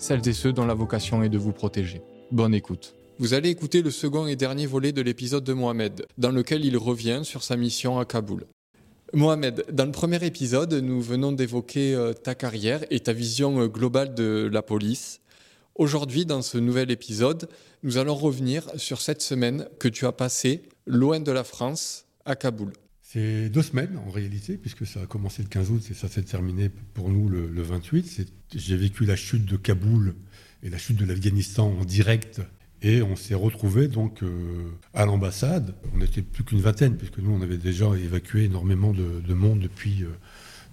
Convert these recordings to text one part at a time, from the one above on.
celles et ceux dont la vocation est de vous protéger. Bonne écoute. Vous allez écouter le second et dernier volet de l'épisode de Mohamed, dans lequel il revient sur sa mission à Kaboul. Mohamed, dans le premier épisode, nous venons d'évoquer euh, ta carrière et ta vision euh, globale de la police. Aujourd'hui, dans ce nouvel épisode, nous allons revenir sur cette semaine que tu as passée loin de la France, à Kaboul. C'est deux semaines en réalité, puisque ça a commencé le 15 août et ça s'est terminé pour nous le, le 28. J'ai vécu la chute de Kaboul et la chute de l'Afghanistan en direct et on s'est retrouvé donc euh, à l'ambassade. On n'était plus qu'une vingtaine, puisque nous, on avait déjà évacué énormément de, de monde depuis, euh,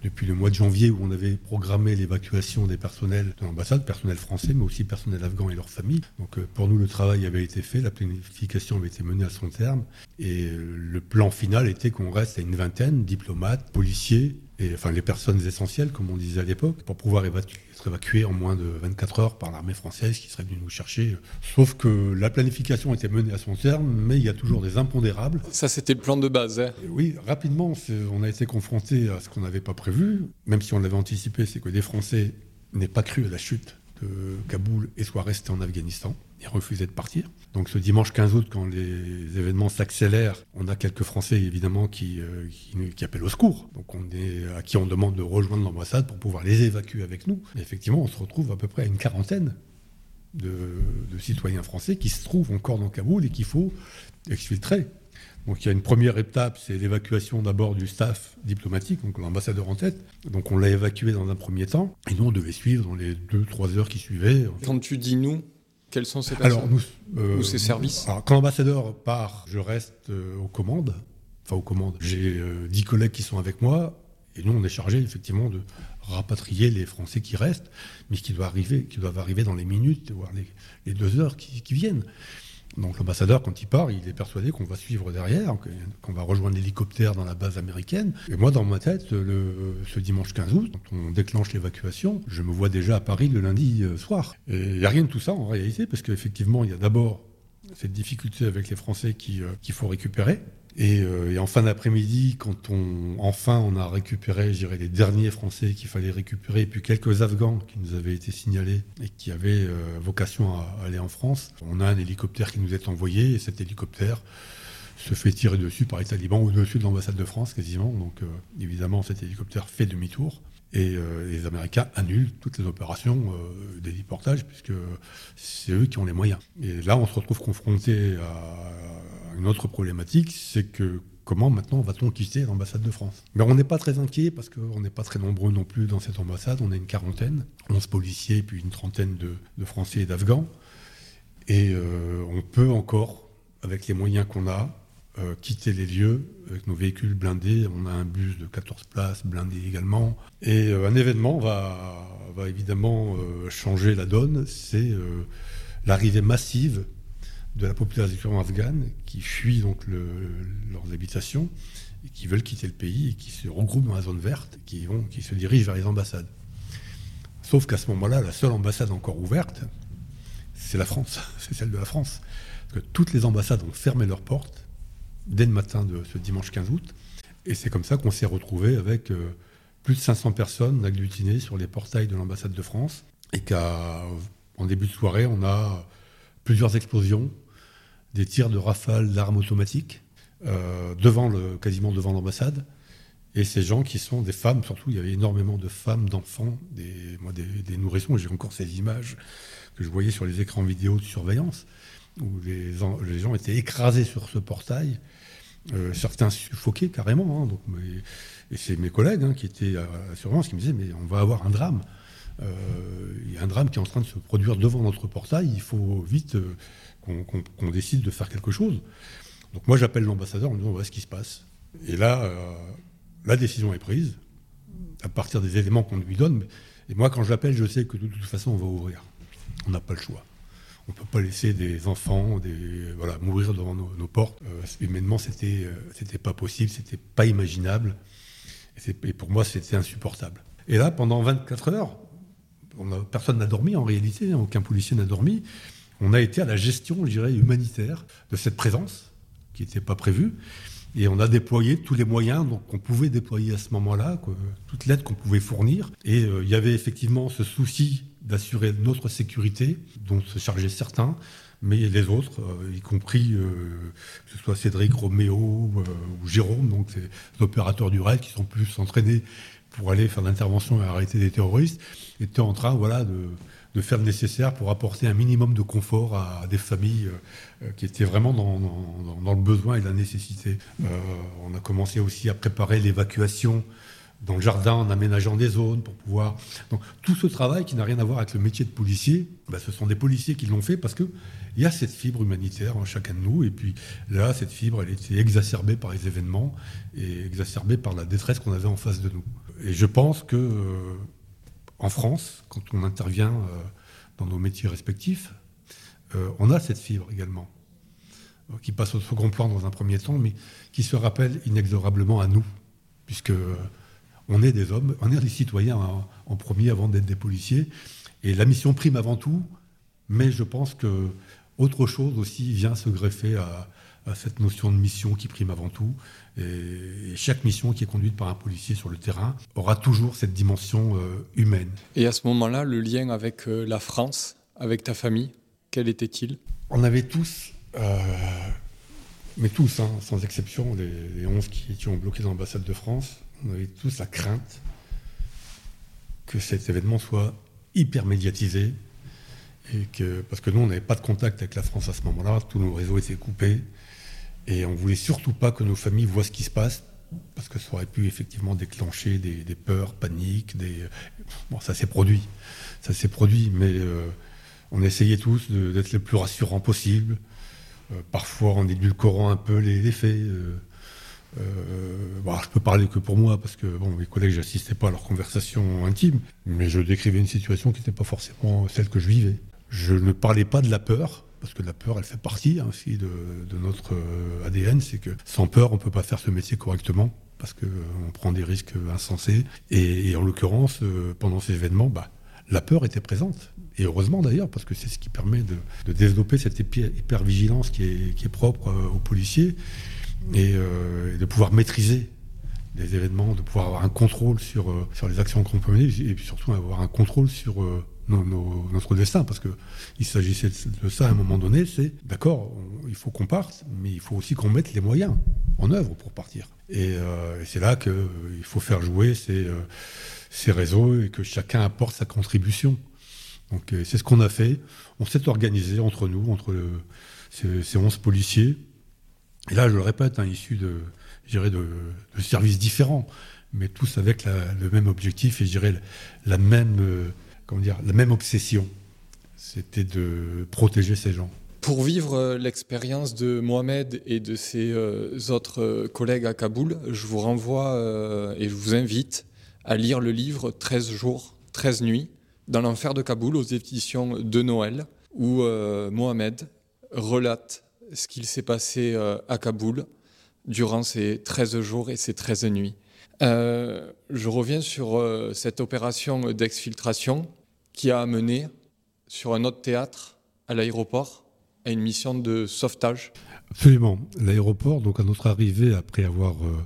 depuis le mois de janvier, où on avait programmé l'évacuation des personnels de l'ambassade, personnel français, mais aussi personnel afghan et leurs familles. Donc euh, pour nous, le travail avait été fait, la planification avait été menée à son terme, et le plan final était qu'on reste à une vingtaine, diplomates, policiers, et enfin les personnes essentielles, comme on disait à l'époque, pour pouvoir évacuer, être évacuées en moins de 24 heures par l'armée française qui serait venue nous chercher. Sauf que la planification était menée à son terme, mais il y a toujours des impondérables. Ça, c'était le plan de base. Hein oui, rapidement, on a été confronté à ce qu'on n'avait pas prévu, même si on l'avait anticipé, c'est que des Français n'aient pas cru à la chute de Kaboul et soient restés en Afghanistan et refusaient de partir. Donc ce dimanche 15 août, quand les événements s'accélèrent, on a quelques Français évidemment qui, euh, qui, appellent au secours. Donc on est, à qui on demande de rejoindre l'ambassade pour pouvoir les évacuer avec nous. Et effectivement, on se retrouve à peu près à une quarantaine de, de citoyens français qui se trouvent encore dans Kaboul et qu'il faut exfiltrer. Donc il y a une première étape, c'est l'évacuation d'abord du staff diplomatique, donc l'ambassadeur en tête. Donc on l'a évacué dans un premier temps, et nous on devait suivre dans les deux, trois heures qui suivaient. Quand tu dis nous, quels sont ces personnes alors, nous, euh, ou ces services alors, Quand l'ambassadeur part, je reste euh, aux commandes. Enfin, aux commandes. J'ai euh, dix collègues qui sont avec moi. Et nous, on est chargé effectivement de rapatrier les Français qui restent, mais qui doivent arriver, qui doivent arriver dans les minutes, voire les, les deux heures qui, qui viennent. Donc l'ambassadeur, quand il part, il est persuadé qu'on va suivre derrière, qu'on va rejoindre l'hélicoptère dans la base américaine. Et moi, dans ma tête, ce dimanche 15 août, quand on déclenche l'évacuation, je me vois déjà à Paris le lundi soir. Et il n'y a rien de tout ça en réalité, parce qu'effectivement, il y a d'abord cette difficulté avec les Français qu'il qui faut récupérer. Et, euh, et, en fin d'après-midi, quand on enfin on a récupéré, je dirais, les derniers Français qu'il fallait récupérer, et puis quelques Afghans qui nous avaient été signalés et qui avaient euh, vocation à, aller en France, on a un hélicoptère qui nous est envoyé, et cet hélicoptère se fait tirer dessus par les talibans au-dessus de l'ambassade de France quasiment. Donc euh, évidemment, cet hélicoptère fait demi-tour. Et les Américains annulent toutes les opérations des déportages, puisque c'est eux qui ont les moyens. Et là, on se retrouve confronté à une autre problématique, c'est que comment maintenant va-t-on quitter l'ambassade de France? Mais on n'est pas très inquiet, parce qu'on n'est pas très nombreux non plus dans cette ambassade, on est une quarantaine, 11 policiers, puis une trentaine de, Français et d'Afghans. Et euh, on peut encore, avec les moyens qu'on a, euh, quitter les lieux avec nos véhicules blindés. On a un bus de 14 places blindé également. Et euh, un événement va, évidemment changer la donne, c'est l'arrivée massive de la population afghane qui fuit donc le, leurs habitations et qui veulent quitter le pays et qui se regroupent dans la zone verte, qui, vont, qui se dirigent vers les ambassades. Sauf qu'à ce moment-là, la seule ambassade encore ouverte, c'est la France, c'est celle de la France. Que toutes les ambassades ont fermé leurs portes dès le matin de ce dimanche 15 août. Et c'est comme ça qu'on s'est retrouvé avec euh, plus de 500 personnes agglutinées sur les portails de l'ambassade de France. Et qu'en début de soirée, on a plusieurs explosions, des tirs de rafales d'armes automatiques, euh, devant le, quasiment devant l'ambassade. Et ces gens qui sont des femmes, surtout, il y avait énormément de femmes, d'enfants, des, moi, des, nourrissons. J'ai encore ces images que je voyais sur les écrans vidéo de surveillance, où les, les gens étaient écrasés sur ce portail. Euh, certains suffoqués carrément. Hein, donc, et c'est mes collègues hein, qui étaient à la surveillance qui me disaient mais on va avoir un drame. Euh, il y a un drame qui est en train de se produire devant notre portail. Il faut vite qu'on qu qu décide de faire quelque chose. Donc moi j'appelle l'ambassadeur en me disant voilà ce qui se passe. Et là, euh, la décision est prise à partir des éléments qu'on lui donne. Et moi quand je l'appelle, je sais que de toute façon on va ouvrir. On n'a pas le choix. On ne peut pas laisser des enfants des, voilà, mourir devant nos, portes. Euh, humainement, euh, c'était pas possible, c'était pas imaginable. Et, pour moi, c'était insupportable. Et là, pendant 24 heures, personne n'a dormi en réalité, aucun policier n'a dormi. On a été à la gestion, je dirais, humanitaire de cette présence qui n'était pas prévue. Et on a déployé tous les moyens qu'on pouvait déployer à ce moment-là, toute l'aide qu'on pouvait fournir. Et euh, il y avait effectivement ce souci d'assurer notre sécurité, dont se chargeaient certains, mais les autres, euh, y compris euh, que ce soit Cédric, Roméo ou Jérôme, donc ces opérateurs du raid qui sont plus entraînés pour aller faire l'intervention et arrêter des terroristes, étaient en train voilà, de, de faire le nécessaire pour apporter un minimum de confort à, des familles euh, euh, qui étaient vraiment dans, le besoin et la nécessité. Euh, on a commencé aussi à préparer l'évacuation dans le jardin en aménageant des zones pour pouvoir. Donc tout ce travail qui n'a rien à voir avec le métier de policier, bah, ce sont des policiers qui l'ont fait parce que il y a cette fibre humanitaire en chacun de nous et puis là cette fibre elle était exacerbée par les événements et exacerbée par la détresse qu'on avait en face de nous. Et je pense que en France, quand on intervient euh, dans nos métiers respectifs, euh, on a cette fibre également, euh, qui passe au second plan dans un premier temps, mais qui se rappelle inexorablement à nous, puisque on est des hommes, on est des citoyens en, premier avant d'être des policiers, et la mission prime avant tout, mais je pense que autre chose aussi vient se greffer à, à cette notion de mission qui prime avant tout. Et, chaque mission qui est conduite par un policier sur le terrain aura toujours cette dimension euh, humaine. Et à ce moment-là, le lien avec euh, la France, avec ta famille, quel était-il? On avait tous, euh, mais tous, hein, sans exception, les, 11 qui, qui, ont bloqué l'ambassade de France, on avait tous la crainte que cet événement soit hyper médiatisé. Et que, parce que nous, on n'avait pas de contact avec la France à ce moment-là, tous nos réseaux étaient coupés. Et on voulait surtout pas que nos familles voient ce qui se passe, parce que ça aurait pu effectivement déclencher des, peurs, paniques. Bon, ça s'est produit. Ça s'est produit, mais euh, on essayait tous d'être le plus rassurant possible. Euh, parfois en édulcorant un peu les, les faits. Euh, bon, je peux parler que pour moi, parce que bon, mes collègues, j'assistais pas à leurs conversations intimes, mais je décrivais une situation qui n'était pas forcément celle que je vivais. Je ne parlais pas de la peur, parce que la peur, elle fait partie hein, aussi de, notre euh, ADN, c'est que sans peur, on ne peut pas faire ce métier correctement, parce qu'on euh, prend des risques insensés. Et, en l'occurrence, euh, pendant ces événements, bah, la peur était présente. Et heureusement d'ailleurs, parce que c'est ce qui permet de, développer cette hyper-vigilance qui est, qui est, propre aux policiers, et, de pouvoir maîtriser les événements, de pouvoir avoir un contrôle sur, sur les actions qu'on peut mener, et puis surtout avoir un contrôle sur notre destin, parce qu'il s'agissait de ça à un moment donné, c'est d'accord, il faut qu'on parte, mais il faut aussi qu'on mette les moyens en œuvre pour partir. Et, euh, c'est là qu'il euh, faut faire jouer ces, euh, ces, réseaux et que chacun apporte sa contribution. Donc c'est ce qu'on a fait. On s'est organisé entre nous, entre ces, ces, 11 policiers. Et là, je le répète, hein, issus de, de, de services différents, mais tous avec le même objectif et je la même comment dire, la même obsession. C'était de protéger ces gens. Pour vivre euh, l'expérience de Mohamed et de ses euh, autres euh, collègues à Kaboul, je vous renvoie et je vous invite à lire le livre 13 jours, 13 nuits dans l'enfer de Kaboul aux éditions de Noël, où Mohamed relate ce qu'il s'est passé à Kaboul durant ces 13 jours et ces 13 nuits. je reviens sur cette opération d'exfiltration qui a amené sur un autre théâtre, à l'aéroport, à une mission de sauvetage. Absolument. L'aéroport, donc à notre arrivée après avoir euh,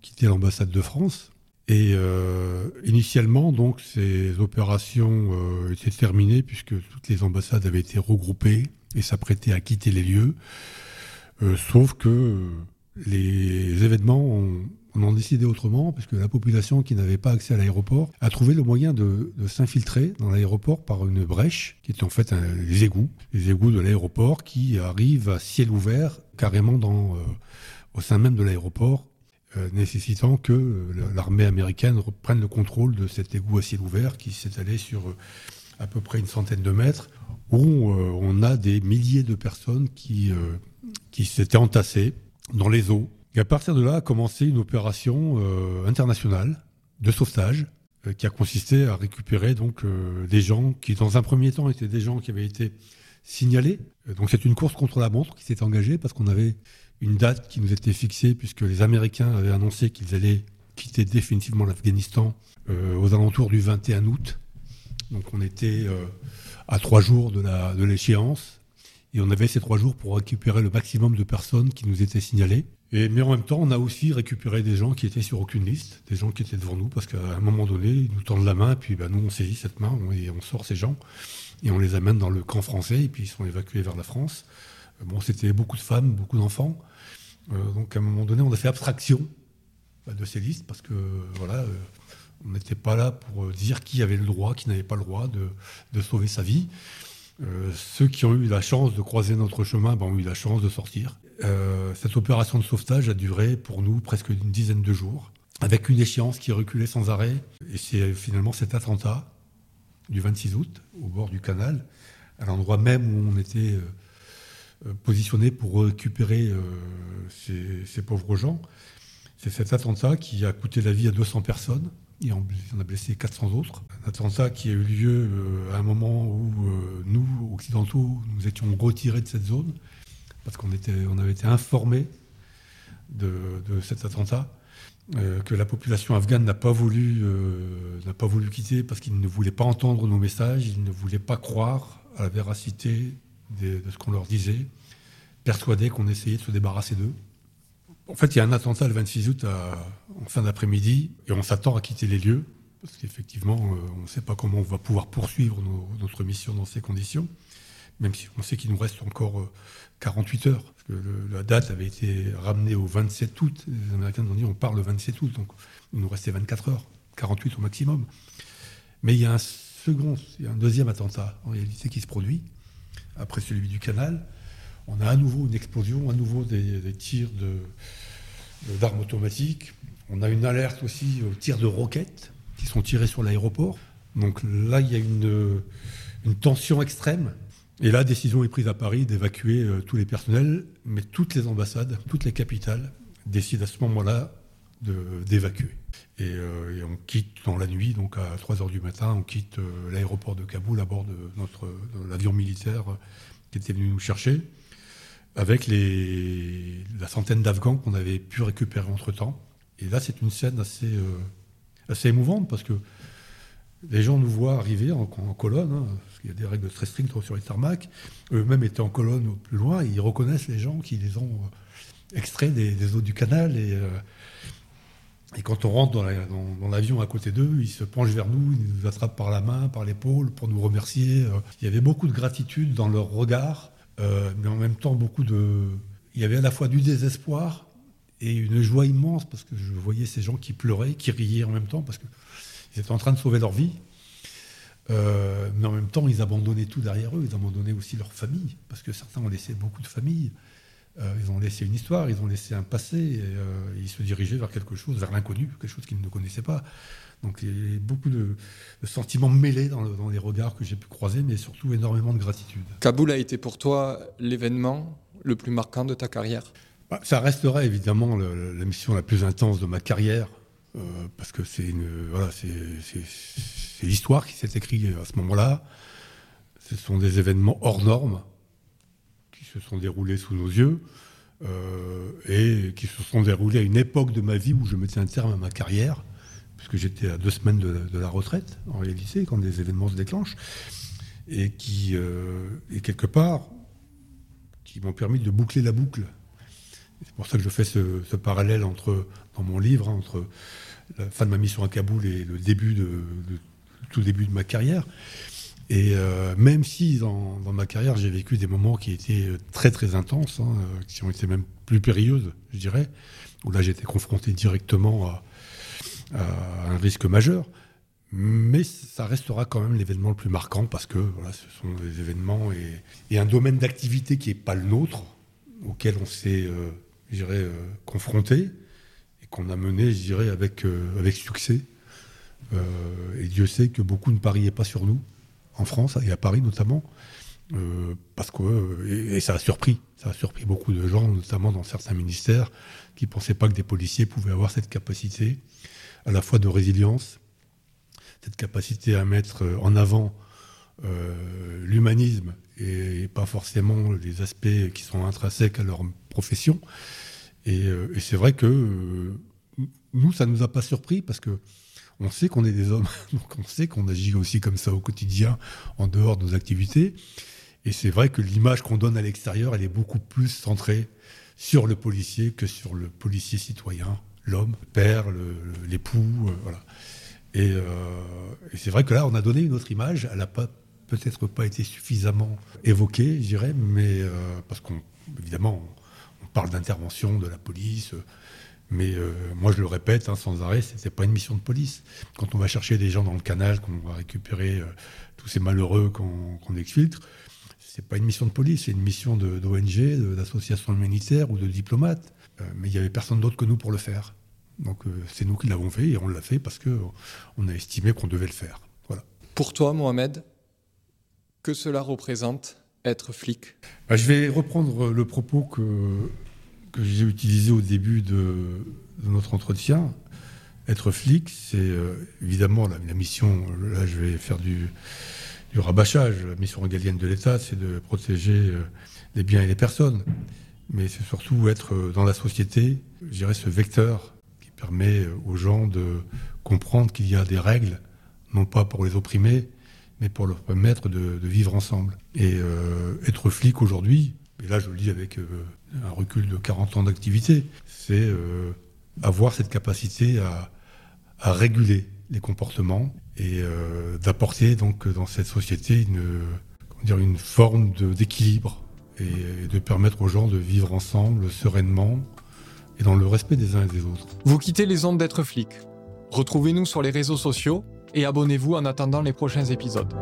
quitté l'ambassade de France, et euh, initialement, donc, ces opérations euh, étaient terminées puisque toutes les ambassades avaient été regroupées et s'apprêtaient à quitter les lieux. sauf que les événements ont on en décidait autrement, parce que la population qui n'avait pas accès à l'aéroport a trouvé le moyen de, s'infiltrer dans l'aéroport par une brèche, qui est en fait les égouts, les égouts de l'aéroport qui arrivent à ciel ouvert, carrément dans, euh, au sein même de l'aéroport, euh, nécessitant que euh, l'armée américaine reprenne le contrôle de cet égout à ciel ouvert qui s'étalait sur à peu près une centaine de mètres, où on a des milliers de personnes qui, qui s'étaient entassées dans les eaux, et à partir de là a commencé une opération euh, internationale de sauvetage euh, qui a consisté à récupérer donc euh, des gens qui, dans un premier temps, étaient des gens qui avaient été signalés. Donc c'est une course contre la montre qui s'est engagée parce qu'on avait une date qui nous était fixée puisque les Américains avaient annoncé qu'ils allaient quitter définitivement l'Afghanistan aux alentours du 21 août. Donc on était à trois jours de l'échéance. Et on avait ces trois jours pour récupérer le maximum de personnes qui nous étaient signalées. Et, mais en même temps, on a aussi récupéré des gens qui étaient sur aucune liste, des gens qui étaient devant nous, parce qu'à un moment donné, ils nous tendent la main, puis ben, nous, on saisit cette main et on sort ces gens, et on les amène dans le camp français, et puis ils sont évacués vers la France. Euh, bon, c'était beaucoup de femmes, beaucoup d'enfants. Euh, donc à un moment donné, on a fait abstraction bah, de ces listes, parce que voilà, euh, on n'était pas là pour dire qui avait le droit, qui n'avait pas le droit de sauver sa vie. Euh, ceux qui ont eu la chance de croiser notre chemin ben, ont eu la chance de sortir. Euh, cette opération de sauvetage a duré pour nous presque une dizaine de jours, avec une échéance qui reculait sans arrêt. Et c'est finalement cet attentat du 26 août, au bord du canal, à l'endroit même où on était euh, positionné pour récupérer ces, ces pauvres gens. C'est cet attentat qui a coûté la vie à 200 personnes et on a blessé 400 autres. Un attentat qui a eu lieu euh, à un moment où euh, nous, occidentaux, nous étions retirés de cette zone, parce qu'on on avait été informés de, cet attentat, euh, que la population afghane n'a pas, voulu, n'a pas voulu quitter parce qu'ils ne voulaient pas entendre nos messages, ils ne voulaient pas croire à la véracité de ce qu'on leur disait, persuadés qu'on essayait de se débarrasser d'eux. En fait, il y a un attentat le 26 août en fin d'après-midi et on s'attend à quitter les lieux parce qu'effectivement, euh, on ne sait pas comment on va pouvoir poursuivre notre mission dans ces conditions, même si on sait qu'il nous reste encore 48 euh, heures. La date avait été ramenée au 27 août. Les Américains nous ont dit on part le 27 août, donc il nous restait 24 heures, 48 au maximum. Mais il y a un second, il y a un deuxième attentat en réalité qui se produit après celui du canal on a à nouveau une explosion, à nouveau des, tirs d'armes automatiques. On a une alerte aussi aux tirs de roquettes qui sont tirés sur l'aéroport. Donc là, il y a une, tension extrême. Et la décision est prise à Paris d'évacuer euh, tous les personnels, mais toutes les ambassades, toutes les capitales décident à ce moment-là d'évacuer. Euh, et, on quitte dans la nuit, donc à 3 h du matin, on quitte euh, l'aéroport de Kaboul à bord de notre l'avion militaire qui était venu nous chercher avec la centaine d'Afghans qu'on avait pu récupérer entre-temps. Et là, c'est une scène assez, euh, émouvante parce que les gens nous voient arriver en, colonne, hein, parce qu'il y a des règles très strictes sur les tarmacs. Eux-mêmes étaient en colonne au plus loin, ils reconnaissent les gens qui les ont euh, extraits des, eaux du canal. Et, euh, quand on rentre dans l'avion à côté d'eux, ils se penchent vers nous, ils nous attrapent par la main, par l'épaule pour nous remercier. Il y avait beaucoup de gratitude dans leur regard euh, mais en même temps beaucoup de... Il y avait à la fois du désespoir et une joie immense parce que je voyais ces gens qui pleuraient, qui riaient en même temps parce qu'ils étaient en train de sauver leur vie. Euh, mais en même temps, ils abandonnaient tout derrière eux. Ils abandonnaient aussi leur famille parce que certains ont laissé beaucoup de familles. Euh, ils ont laissé une histoire, ils ont laissé un passé. Ils se dirigeaient vers quelque chose, vers l'inconnu, quelque chose qu'ils ne connaissaient pas. Donc il y a beaucoup de, sentiments mêlés dans, les regards que j'ai pu croiser, mais surtout énormément de gratitude. Kaboul a été pour toi l'événement le plus marquant de ta carrière? Bah, Ça restera évidemment la mission la plus intense de ma carrière, euh, parce que c'est voilà, l'histoire qui s'est écrite à ce moment-là. Ce sont des événements hors normes qui se sont déroulés sous nos yeux. Euh, et qui se sont déroulés à une époque de ma vie où je mettais un terme à ma carrière puisque j'étais à deux semaines de, la retraite, en réalité, quand les événements se déclenchent, et qui, euh, et quelque part, qui m'ont permis de boucler la boucle. C'est pour ça que je fais ce, parallèle entre, dans mon livre hein, entre la fin de ma mission à Kaboul et le début de, tout début de ma carrière. Et euh, même si dans, ma carrière j'ai vécu des moments qui étaient très très intenses, hein, qui ont été même plus périlleuses, je dirais, où là j'étais confronté directement à, un risque majeur. Mais ça restera quand même l'événement le plus marquant parce que voilà, ce sont des événements et, un domaine d'activité qui n'est pas le nôtre, auquel on s'est, euh, euh, confronté et qu'on a mené, je dirais, avec, euh, avec succès. et Dieu sait que beaucoup ne pariaient pas sur nous, en France et à Paris notamment, parce que et, ça a surpris, ça a surpris beaucoup de gens, notamment dans certains ministères, qui ne pensaient pas que des policiers pouvaient avoir cette capacité à la fois de résilience, cette capacité à mettre en avant l'humanisme et, pas forcément les aspects qui sont intrinsèques à leur profession. Et, et c'est vrai que nous, ça ne nous a pas surpris parce que on sait qu'on est des hommes, donc on sait qu'on agit aussi comme ça au quotidien, en dehors de nos activités. Et c'est vrai que l'image qu'on donne à l'extérieur, elle est beaucoup plus centrée sur le policier que sur le policier citoyen, l'homme, le père, l'époux, euh, voilà. Euh, et, c'est vrai que là, on a donné une autre image. Elle n'a peut-être pas été suffisamment évoquée, je dirais, mais euh, parce qu'on évidemment, on parle d'intervention de la police, mais moi, je le répète hein, sans arrêt, ce n'est pas une mission de police. Quand on va chercher des gens dans le canal, qu'on va récupérer tous ces malheureux qu'on exfiltre, ce n'est pas une mission de police, c'est une mission d'ONG, d'association humanitaire ou de diplomate. Euh, mais il n'y avait personne d'autre que nous pour le faire. Donc c'est nous qui l'avons fait et on l'a fait parce qu'on a estimé qu'on devait le faire. Voilà. Pour toi, Mohamed, que cela représente être flic? Bah, Je vais reprendre le propos que que j'ai utilisé au début de, notre entretien. Être flic, c'est euh, évidemment la, mission, là je vais faire du, rabâchage, la mission régalienne de l'État, c'est de protéger euh, les biens et les personnes. Mais c'est surtout être euh, dans la société, je dirais ce vecteur permet aux gens de comprendre qu'il y a des règles, non pas pour les opprimer, mais pour leur permettre de, vivre ensemble. Et être flic aujourd'hui, et là je le dis avec un recul de 40 ans d'activité, c'est euh, avoir cette capacité à, réguler les comportements et euh, d'apporter donc dans cette société une forme d'équilibre et, de permettre aux gens de vivre ensemble sereinement et dans le respect des uns et des autres. Vous quittez les ondes d'être flic. Retrouvez-nous sur les réseaux sociaux et abonnez-vous en attendant les prochains épisodes.